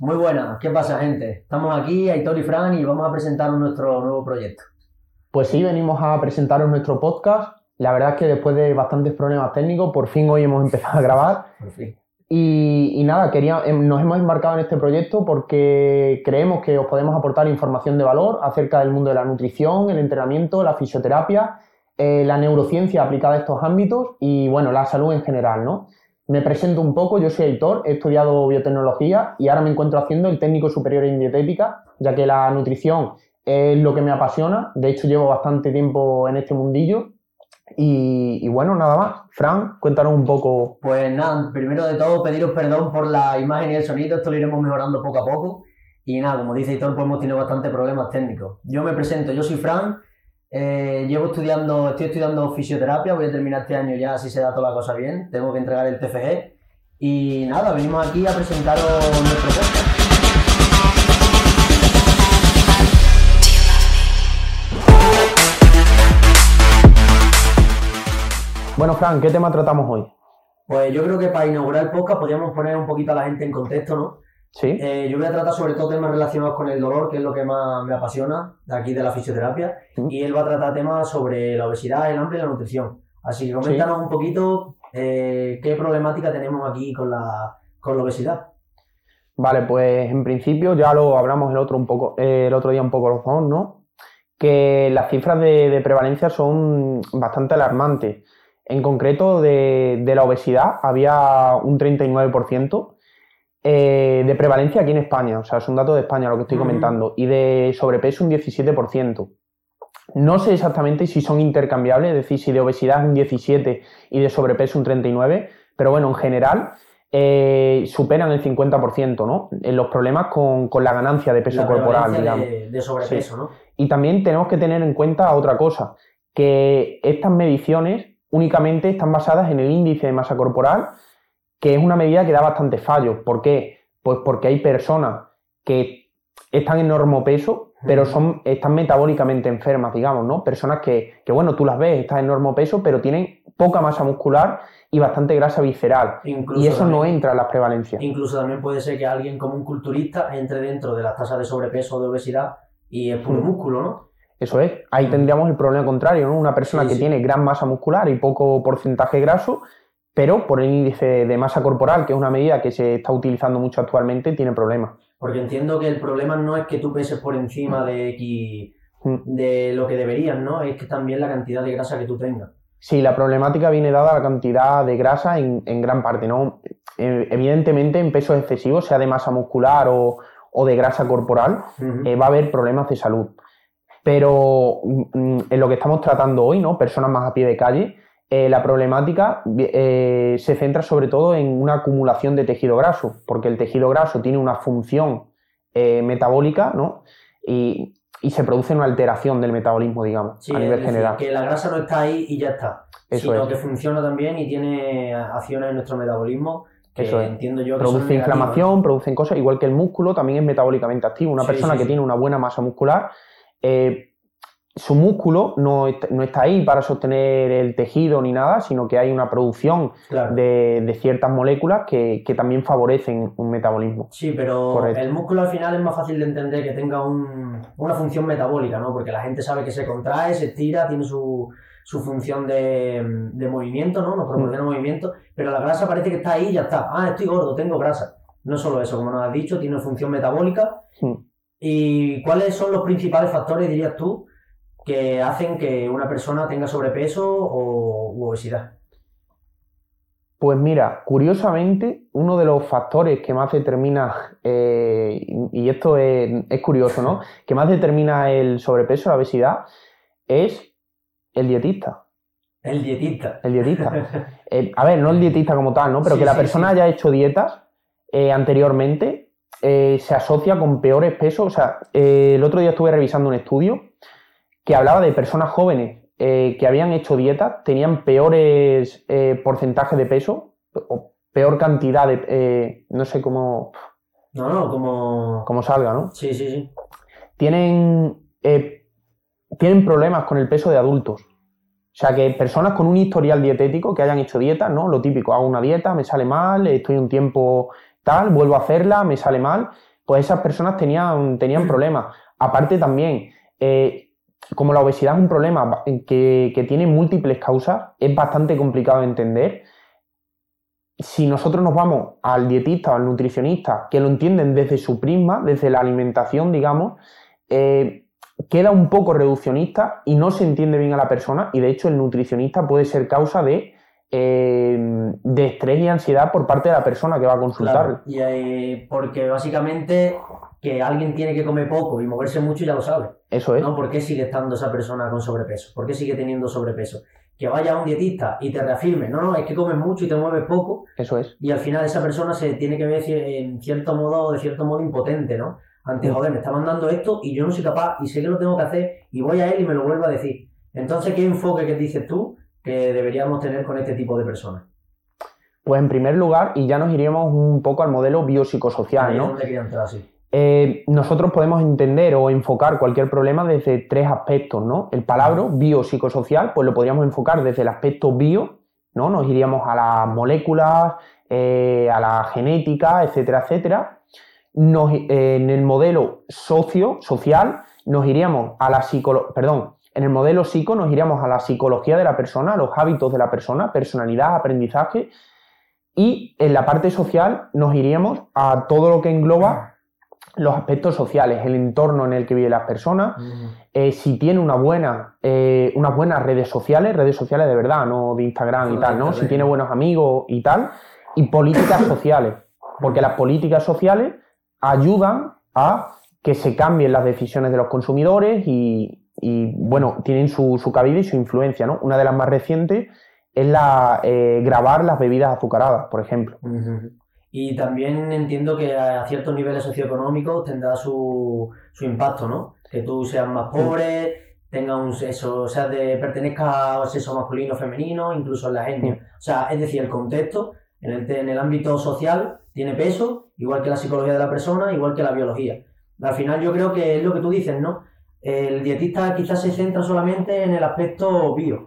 Muy buenas, ¿qué pasa gente? Estamos aquí, Aitor y Fran, y vamos a presentaros nuestro nuevo proyecto. Pues sí, venimos a presentaros nuestro podcast. La verdad es que después de bastantes problemas técnicos, por fin hoy hemos empezado a grabar. Por fin. Y, y nada, quería, em, nos hemos embarcado en este proyecto porque creemos que os podemos aportar información de valor acerca del mundo de la nutrición, el entrenamiento, la fisioterapia, eh, la neurociencia aplicada a estos ámbitos y, bueno, la salud en general, ¿no? Me presento un poco, yo soy Aitor, he estudiado biotecnología y ahora me encuentro haciendo el técnico superior en dietética, ya que la nutrición es lo que me apasiona. De hecho, llevo bastante tiempo en este mundillo. Y, bueno, nada más. Fran, cuéntanos un poco. Pues nada, primero de todo pediros perdón por la imagen y el sonido, esto lo iremos mejorando poco a poco. Y nada, como dice Aitor, pues hemos tenido bastantes problemas técnicos. Yo me presento, yo soy Fran, eh, llevo estudiando, estoy estudiando fisioterapia, voy a terminar este año ya si se da toda la cosa bien, tengo que entregar el TFG. Y nada, venimos aquí a presentaros nuestro podcast. Bueno, Fran, ¿qué tema tratamos hoy? Pues yo creo que para inaugurar el podcast podríamos poner un poquito a la gente en contexto, ¿no? Sí. Eh, yo voy a tratar sobre todo temas relacionados con el dolor, que es lo que más me apasiona de aquí de la fisioterapia, Mm. y él va a tratar temas sobre la obesidad, el hambre y la nutrición. Así que coméntanos un poquito eh, qué problemática tenemos aquí con la, con la obesidad. Vale, pues en principio ya lo hablamos el otro, un poco, eh, el otro día un poco los dos, ¿no? Que las cifras de, de prevalencia son bastante alarmantes. En concreto, de, de la obesidad había un 39% eh, de prevalencia aquí en España, o sea, es un dato de España lo que estoy comentando, y de sobrepeso un 17%. No sé exactamente si son intercambiables, es decir, si de obesidad es un 17 y de sobrepeso un 39, pero bueno, en general eh, superan el 50%, ¿no? En los problemas con, con la ganancia de peso la corporal, digamos. de, de sobrepeso, ¿no? Y también tenemos que tener en cuenta otra cosa, que estas mediciones únicamente están basadas en el índice de masa corporal, que es una medida que da bastantes fallos. ¿Por qué? Pues porque hay personas que están en normopeso, pero son, están metabólicamente enfermas, digamos, ¿no? Personas que, que, bueno, tú las ves, están en normopeso, pero tienen poca masa muscular y bastante grasa visceral. Incluso Y eso no entra en las prevalencias. Incluso también puede ser que alguien como un culturista entre dentro de las tasas de sobrepeso o de obesidad y es puro Mm. músculo, ¿no? Eso es, ahí tendríamos el problema contrario, ¿no? Una persona Sí, que sí. tiene gran masa muscular y poco porcentaje graso, pero por el índice de masa corporal, que es una medida que se está utilizando mucho actualmente, tiene problemas. Porque entiendo que el problema no es que tú peses por encima de X Mm. de lo que deberías, ¿no? Es que también la cantidad de grasa que tú tengas. Sí, la problemática viene dada la cantidad de grasa en, en gran parte, ¿no? Eh, Evidentemente, en pesos excesivos, sea de masa muscular o, o de grasa corporal, eh, va a haber problemas de salud. Pero mm, en lo que estamos tratando hoy, ¿no? Personas más a pie de calle, eh, la problemática eh, se centra sobre todo en una acumulación de tejido graso, porque el tejido graso tiene una función eh, metabólica, ¿no? Y, y se produce una alteración del metabolismo, digamos, Sí, a es nivel decir, general. que la grasa no está ahí y ya está, Eso sino es. que funciona también y tiene acciones en nuestro metabolismo que Eso es. entiendo yo que Produce inflamación, producen cosas, igual que el músculo también es metabólicamente activo. Una Sí, persona sí, que tiene una buena masa muscular, eh, su músculo no, no está ahí para sostener el tejido ni nada, sino que hay una producción de, de ciertas moléculas que, que también favorecen un metabolismo. Sí, pero Correcto. el músculo al final es más fácil de entender que tenga un- una función metabólica, ¿no? Porque la gente sabe que se contrae, se estira, tiene su, su función de, de movimiento, ¿no? Nos Mm. proporciona movimiento, pero la grasa parece que está ahí y ya está. Ah, estoy gordo, tengo grasa. No solo eso, como nos has dicho, tiene función metabólica. Mm. ¿Y cuáles son los principales factores, dirías tú, que hacen que una persona tenga sobrepeso o u obesidad? Pues mira, curiosamente, uno de los factores que más determina, eh, y esto es, es curioso, ¿no? Que más determina el sobrepeso, la obesidad, es el dietista. El dietista. El dietista. Eh, a ver, no el dietista como tal, ¿no? Pero Sí, que la sí, persona sí. haya hecho dietas eh, anteriormente se asocia con peores pesos. O sea, el otro día estuve revisando un estudio que hablaba de personas jóvenes eh, que habían hecho dietas, tenían peores eh, porcentajes de peso o peor cantidad de... eh, no sé cómo, No, no, como... cómo salga, ¿no? Sí, sí, sí. tienen, tienen problemas con el peso de adultos. O sea, que personas con un historial dietético que hayan hecho dieta, ¿no? Lo típico, hago una dieta, me sale mal, estoy un tiempo tal, vuelvo a hacerla, me sale mal, pues esas personas tenían, tenían problemas. Aparte también, eh, como la obesidad es un problema que, tiene múltiples causas, es bastante complicado de entender. Si nosotros nos vamos al dietista o al nutricionista, que lo entienden desde su prisma, desde la alimentación, digamos, eh, queda un poco reduccionista y no se entiende bien a la persona y de hecho el nutricionista puede ser causa de, eh, de estrés y ansiedad por parte de la persona que va a consultar. y, eh, porque básicamente que alguien tiene que comer poco y moverse mucho ya lo sabe. Eso es. ¿no? ¿Por qué sigue estando esa persona con sobrepeso? ¿Por qué sigue teniendo sobrepeso? que vaya a un dietista y te reafirme, no, no, es que comes mucho y te mueves poco. Eso es. Y al final esa persona se tiene que ver en cierto modo, de cierto modo impotente, ¿no? Ante, joder, me está mandando esto y yo no soy capaz y sé que lo tengo que hacer y voy a él y me lo vuelvo a decir. Entonces, ¿qué enfoque que dices tú que deberíamos tener con este tipo de personas? Pues en primer lugar, y ya nos iríamos un poco al modelo biopsicosocial, ¿no? entrar, sí. Eh, nosotros podemos entender o enfocar cualquier problema desde tres aspectos, ¿no? El palabra biopsicosocial, pues lo podríamos enfocar desde el aspecto bio, ¿no? Nos iríamos a las moléculas, eh, a la genética, etcétera, etcétera. Eh, en el modelo socio, social, nos iríamos a la psicología, perdón, en el modelo psico nos iríamos a la psicología de la persona, a los hábitos de la persona, personalidad, aprendizaje, y en la parte social nos iríamos a todo lo que engloba los aspectos sociales, el entorno en el que viven las personas, eh, si tiene una buena, eh, unas buenas redes sociales, redes sociales de verdad, no de Instagram y tal, ¿no? Si tiene buenos amigos y tal, y políticas sociales, porque las políticas sociales ayudan a que se cambien las decisiones de los consumidores y, bueno, tienen su, su, cabida y su influencia, ¿no? Una de las más recientes es la eh, grabar las bebidas azucaradas, por ejemplo. Y también entiendo que a ciertos niveles socioeconómicos tendrá su, su impacto, ¿no? Que tú seas más pobre, tengas un sexo, o sea, de, pertenezca al sexo masculino o femenino, incluso en la etnia. O sea, es decir, el contexto en el, en el ámbito social tiene peso, igual que la psicología de la persona, igual que la biología. Al final yo creo que es lo que tú dices, ¿no? El dietista quizás se centra solamente en el aspecto bio,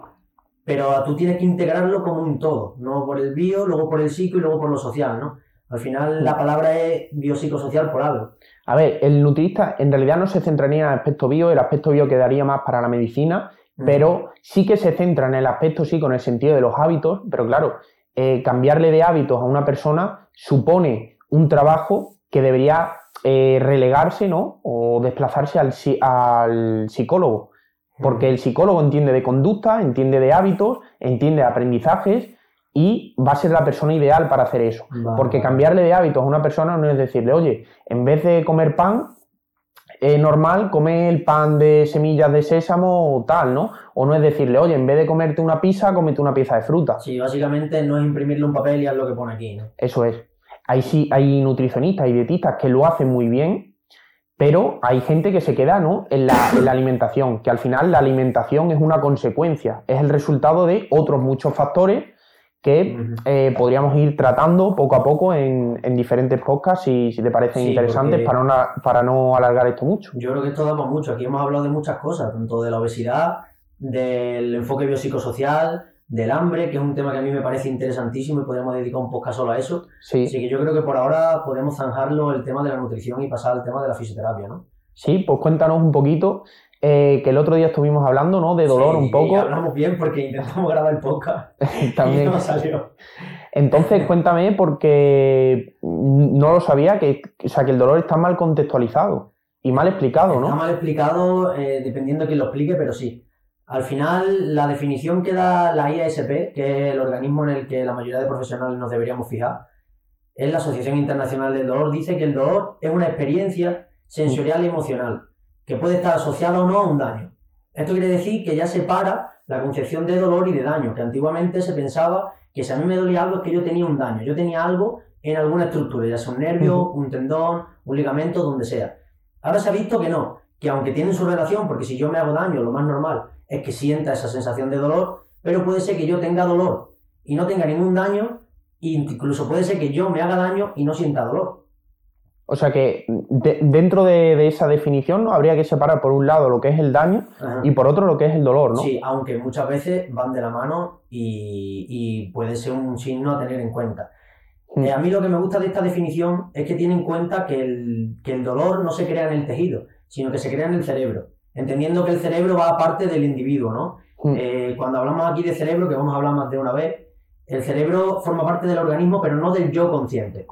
pero tú tienes que integrarlo como un todo, no por el bio, luego por el psico y luego por lo social, ¿no? Al final la palabra es biopsicosocial por algo. A ver, el nutricionista en realidad no se centraría en el aspecto bio, el aspecto bio quedaría más para la medicina, pero sí que se centra en el aspecto sí con el sentido de los hábitos, pero claro, eh, cambiarle de hábitos a una persona supone un trabajo que debería eh, relegarse, ¿no? O desplazarse al, al psicólogo. Porque el psicólogo entiende de conducta, entiende de hábitos, entiende de aprendizajes y va a ser la persona ideal para hacer eso. Porque cambiarle de hábitos a una persona no es decirle, oye, en vez de comer pan es normal, come el pan de semillas de sésamo o tal, ¿no? O no es decirle, oye, en vez de comerte una pizza, comete una pieza de fruta. Sí, básicamente no es imprimirle un papel y haz lo que pone aquí, ¿no? Eso es. Hay, sí, hay nutricionistas y dietistas que lo hacen muy bien, pero hay gente que se queda ¿no? en, la, en la alimentación, que al final la alimentación es una consecuencia, es el resultado de otros muchos factores que eh, podríamos ir tratando poco a poco en, diferentes podcasts si, si te parecen interesantes para, para no alargar esto mucho. Yo creo que esto damos mucho. Aquí hemos hablado de muchas cosas, tanto de la obesidad, del enfoque biopsicosocial, del hambre, que es un tema que a mí me parece interesantísimo y podríamos dedicar un podcast solo a eso. Sí. Así que yo creo que por ahora podemos zanjarlo el tema de la nutrición y pasar al tema de la fisioterapia, ¿no? Sí, pues cuéntanos un poquito eh, que el otro día estuvimos hablando, ¿no? De dolor un poco. hablamos bien porque intentamos grabar el podcast. También. Y no salió. Entonces, cuéntame, porque no lo sabía, que, o sea, que el dolor está mal contextualizado y mal explicado, ¿no? Está mal explicado, eh, dependiendo de quién lo explique, pero sí. Al final, la definición que da la IASP, que es el organismo en el que la mayoría de profesionales nos deberíamos fijar, es la Asociación Internacional del Dolor, dice que el dolor es una experiencia sensorial y emocional que puede estar asociado o no a un daño. Esto quiere decir que ya separa la concepción de dolor y de daño, que antiguamente se pensaba que si a mí me dolía algo es que yo tenía un daño, yo tenía algo en alguna estructura, ya sea un nervio, un tendón, un ligamento, donde sea. Ahora se ha visto que no, que aunque tienen su relación, porque si yo me hago daño, lo más normal es que sienta esa sensación de dolor, pero puede ser que yo tenga dolor y no tenga ningún daño, e incluso puede ser que yo me haga daño y no sienta dolor. O sea que dentro de, esa definición ¿no? habría que separar por un lado lo que es el daño y por otro lo que es el dolor, ¿no? Sí, aunque muchas veces van de la mano y, puede ser un signo a tener en cuenta. Mm. Eh, a mí lo que me gusta de esta definición es que tiene en cuenta que el, que el dolor no se crea en el tejido, sino que se crea en el cerebro, entendiendo que el cerebro va aparte del individuo, ¿no? Mm. Eh, cuando hablamos aquí de cerebro, que vamos a hablar más de una vez, el cerebro forma parte del organismo, pero no del yo consciente.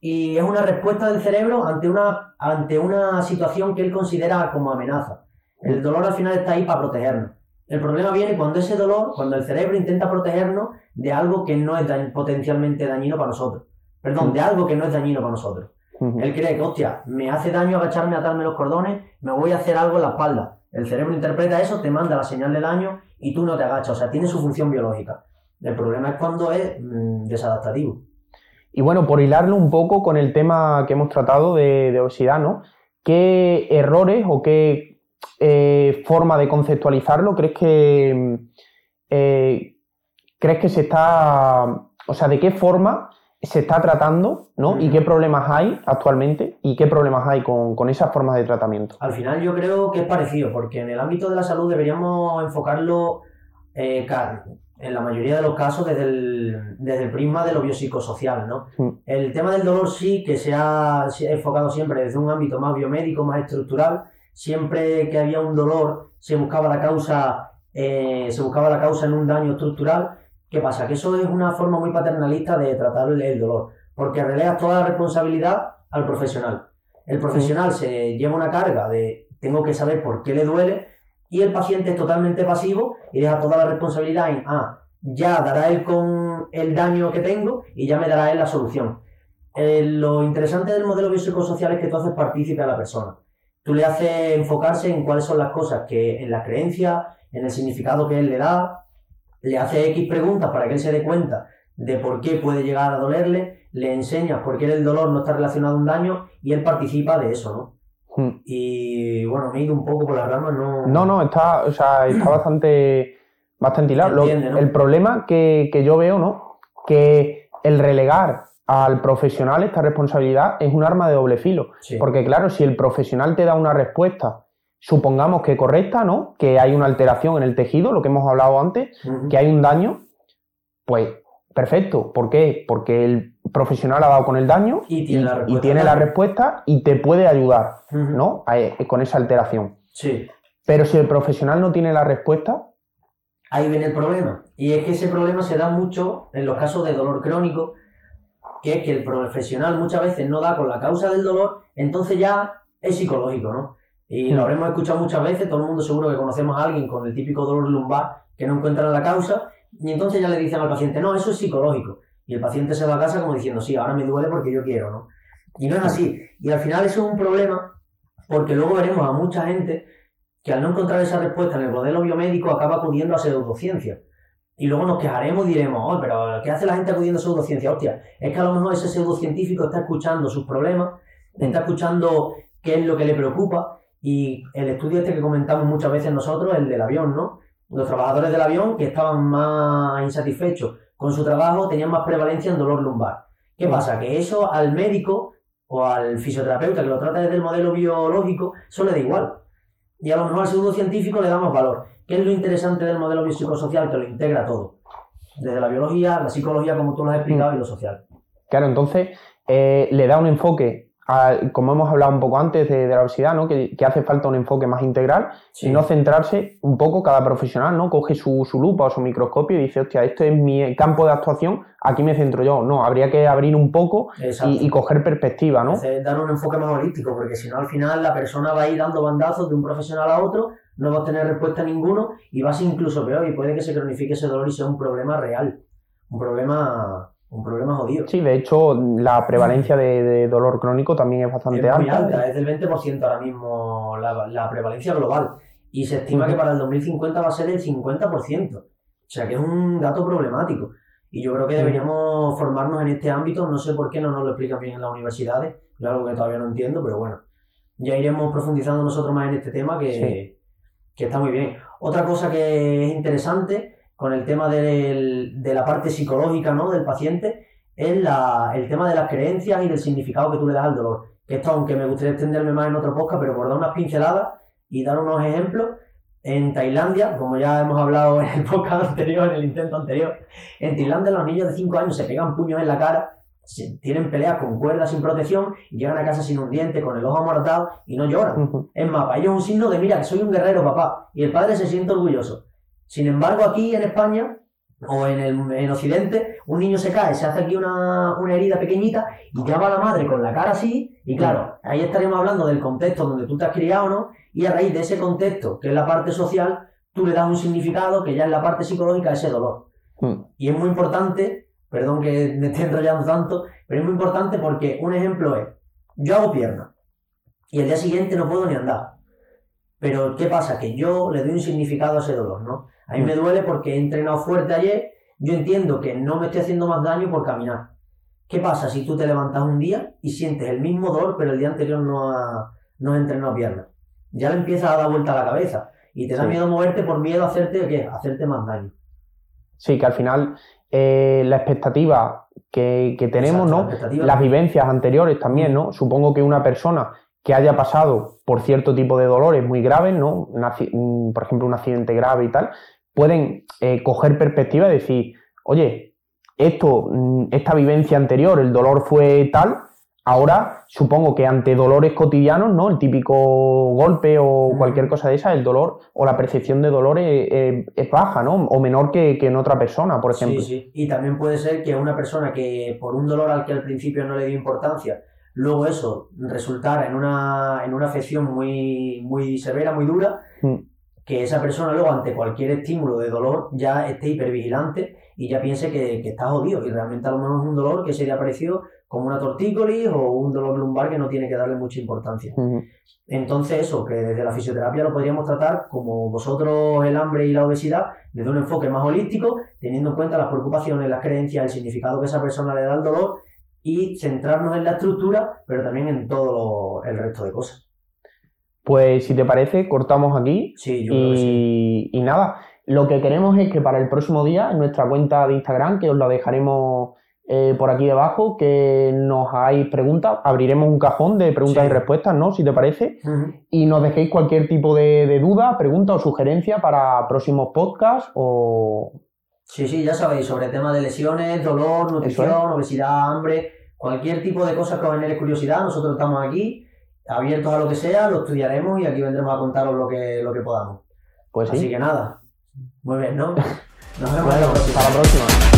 Y es una respuesta del cerebro ante una, ante una situación que él considera como amenaza. El dolor al final está ahí para protegernos. El problema viene cuando ese dolor, cuando el cerebro intenta protegernos de algo que no es potencialmente dañino para nosotros. Perdón, de algo que no es dañino para nosotros. Él cree que, hostia, me hace daño agacharme, atarme los cordones, me voy a hacer algo en la espalda. El cerebro interpreta eso, te manda la señal de daño y tú no te agachas. O sea, tiene su función biológica. El problema es cuando es mm, desadaptativo. Y bueno, por hilarlo un poco con el tema que hemos tratado de, obesidad, ¿no? ¿Qué errores o qué eh, forma de conceptualizarlo crees que eh, crees que se está, o sea, de qué forma se está tratando, ¿no? Y qué problemas hay actualmente y qué problemas hay con, esas formas de tratamiento. Al final yo creo que es parecido, porque en el ámbito de la salud deberíamos enfocarlo eh, en la mayoría de los casos desde el, desde el prisma de lo biopsicosocial, ¿no? Mm. El tema del dolor sí que se ha, enfocado siempre desde un ámbito más biomédico, más estructural. Siempre que había un dolor se buscaba la causa, eh, se buscaba la causa en un daño estructural. ¿Qué pasa? Que eso es una forma muy paternalista de tratar el dolor, porque releas toda la responsabilidad al profesional. El profesional se lleva una carga de tengo que saber por qué le duele y el paciente es totalmente pasivo y deja toda la responsabilidad en, ah, ya dará él con el daño que tengo y ya me dará él la solución. Eh, lo interesante del modelo biopsicosocial es que tú haces partícipe a la persona. Tú le haces enfocarse en cuáles son las cosas que en la creencia, en el significado que él le da, le hace X preguntas para que él se dé cuenta de por qué puede llegar a dolerle, le enseñas por qué el dolor no está relacionado a un daño y él participa de eso, ¿no? Hmm. Y bueno, me he ido un poco por las ramas, no. No, no, está, o sea, está bastante, bastante hilado. El problema que, yo veo, ¿no? Que el relegar al profesional esta responsabilidad es un arma de doble filo. Porque, claro, si el profesional te da una respuesta, supongamos que correcta, ¿no? Que hay una alteración en el tejido, lo que hemos hablado antes, que hay un daño, pues perfecto. ¿Por qué? Porque el profesional ha dado con el daño y tiene, la, respuesta, y te puede ayudar, ¿no? Eh, con esa alteración. Sí. Pero si el profesional no tiene la respuesta... Ahí viene el problema. Y es que ese problema se da mucho en los casos de dolor crónico, que es que el profesional muchas veces no da con la causa del dolor, entonces ya es psicológico, ¿no? Y lo habremos escuchado muchas veces, todo el mundo seguro que conocemos a alguien con el típico dolor lumbar que no encuentra la causa, y entonces ya le dicen al paciente, no, eso es psicológico. Y el paciente se va a casa como diciendo, sí, ahora me duele porque yo quiero, ¿no? Y no es así. Y al final eso es un problema porque luego veremos a mucha gente que al no encontrar esa respuesta en el modelo biomédico acaba acudiendo a pseudociencia. Y luego nos quejaremos y diremos, oh, pero ¿qué hace la gente acudiendo a pseudociencia? Hostia, es que a lo mejor ese pseudocientífico está escuchando sus problemas, está escuchando qué es lo que le preocupa. Y el estudio este que comentamos muchas veces nosotros, el del avión, ¿no? Los trabajadores del avión que estaban más insatisfechos con su trabajo tenían más prevalencia en dolor lumbar. ¿Qué pasa? Que eso al médico o al fisioterapeuta que lo trata desde el modelo biológico, eso le da igual. Y a lo mejor al pseudocientífico le damos valor. ¿Qué es lo interesante del modelo biopsicosocial? Que lo integra todo. Desde la biología, la psicología, como tú lo has explicado, y lo social. Claro, entonces eh, le da un enfoque como hemos hablado un poco antes de, la obesidad, ¿no? que, hace falta un enfoque más integral y no centrarse un poco cada profesional, ¿no? Coge su, lupa o su microscopio y dice, hostia, esto es mi campo de actuación, aquí me centro yo. No, habría que abrir un poco y, coger perspectiva, ¿no? dar un enfoque más holístico, porque si no al final la persona va a ir dando bandazos de un profesional a otro, no va a tener respuesta a ninguno y va a ser incluso peor y puede que se cronifique ese dolor y sea un problema real, un problema un problema jodido. Sí, de hecho, la prevalencia de, dolor crónico también es bastante es muy alta. Es del 20% ahora mismo la, prevalencia global. Y se estima que para el 2050 va a ser del 50%. O sea que es un dato problemático. Y yo creo que deberíamos formarnos en este ámbito. No sé por qué no nos lo explican bien en las universidades. Es algo que todavía no entiendo, pero bueno. Ya iremos profundizando nosotros más en este tema que, que está muy bien. Otra cosa que es interesante con el tema de la parte psicológica ¿no? del paciente es la, el tema de las creencias y del significado que tú le das al dolor. Esto, aunque me gustaría extenderme más en otro podcast, pero por dar unas pinceladas y dar unos ejemplos, en Tailandia, como ya hemos hablado en el podcast anterior, en el intento anterior, en Tailandia los niños de 5 años se pegan puños en la cara tienen peleas con cuerdas sin protección y llegan a casa sin un diente, con el ojo amoratado y no lloran. Es más, para ellos es un signo de, mira, que soy un guerrero, papá. Y el padre se siente orgulloso. Sin embargo, aquí en España o en, el, en Occidente, un niño se cae, se hace aquí una, una, herida pequeñita y llama a la madre con la cara así, y claro, ahí estaríamos hablando del contexto donde tú te has criado, ¿no? Y a raíz de ese contexto, que es la parte social, tú le das un significado que ya es la parte psicológica a ese dolor. Hmm. Y es muy importante, perdón que me esté enrollando tanto, pero es muy importante porque un ejemplo es, yo hago pierna y el día siguiente no puedo ni andar. Pero ¿qué pasa? Que yo le doy un significado a ese dolor, ¿no? A mí me duele porque he entrenado fuerte ayer, yo entiendo que no me estoy haciendo más daño por caminar. ¿Qué pasa si tú te levantas un día y sientes el mismo dolor, pero el día anterior no, no has entrenado piernas? Ya le empiezas a dar vuelta a la cabeza y te da miedo moverte por miedo a hacerte, ¿qué? hacerte más daño. Sí, que al final eh, la expectativa que, tenemos, ¿no? Las vivencias anteriores también, ¿no? Supongo que una persona que haya pasado por cierto tipo de dolores muy graves, ¿no? Por ejemplo, un accidente grave y tal, pueden eh, coger perspectiva y decir, oye, esto, mm, esta vivencia anterior, el dolor fue tal, ahora supongo que ante dolores cotidianos, ¿no? El típico golpe o cualquier cosa de esa, el dolor o la percepción de dolor es, baja, ¿no? O menor que, en otra persona, por ejemplo. Sí, sí. Y también puede ser que una persona que por un dolor al que al principio no le dio importancia, luego eso resultara en una, en una afección muy, muy severa, muy dura, mm. que esa persona luego ante cualquier estímulo de dolor ya esté hipervigilante y ya piense que, que está jodido. Y realmente a lo mejor es un dolor que sería parecido como una tortícolis o un dolor lumbar que no tiene que darle mucha importancia. Entonces eso, que desde la fisioterapia lo podríamos tratar como vosotros el hambre y la obesidad, desde un enfoque más holístico, teniendo en cuenta las preocupaciones, las creencias, el significado que esa persona le da al dolor y centrarnos en la estructura, pero también en todo el resto de cosas. Pues si te parece, cortamos aquí. Sí, yo y, creo sí. y nada, lo que queremos es que para el próximo día, en nuestra cuenta de Instagram, que os la dejaremos eh, por aquí debajo, que nos hagáis preguntas. Abriremos un cajón de preguntas y respuestas, ¿no? Si te parece. Y nos dejéis cualquier tipo de, duda, pregunta o sugerencia para próximos podcasts o. Sí, sí, ya sabéis, sobre temas de lesiones, dolor, nutrición, obesidad, hambre, cualquier tipo de cosas que os genere curiosidad, nosotros estamos aquí abiertos a lo que sea, lo estudiaremos y aquí vendremos a contaros lo que, lo que podamos. Pues Así que nada, muy bien, ¿no? Nos vemos Hasta la próxima.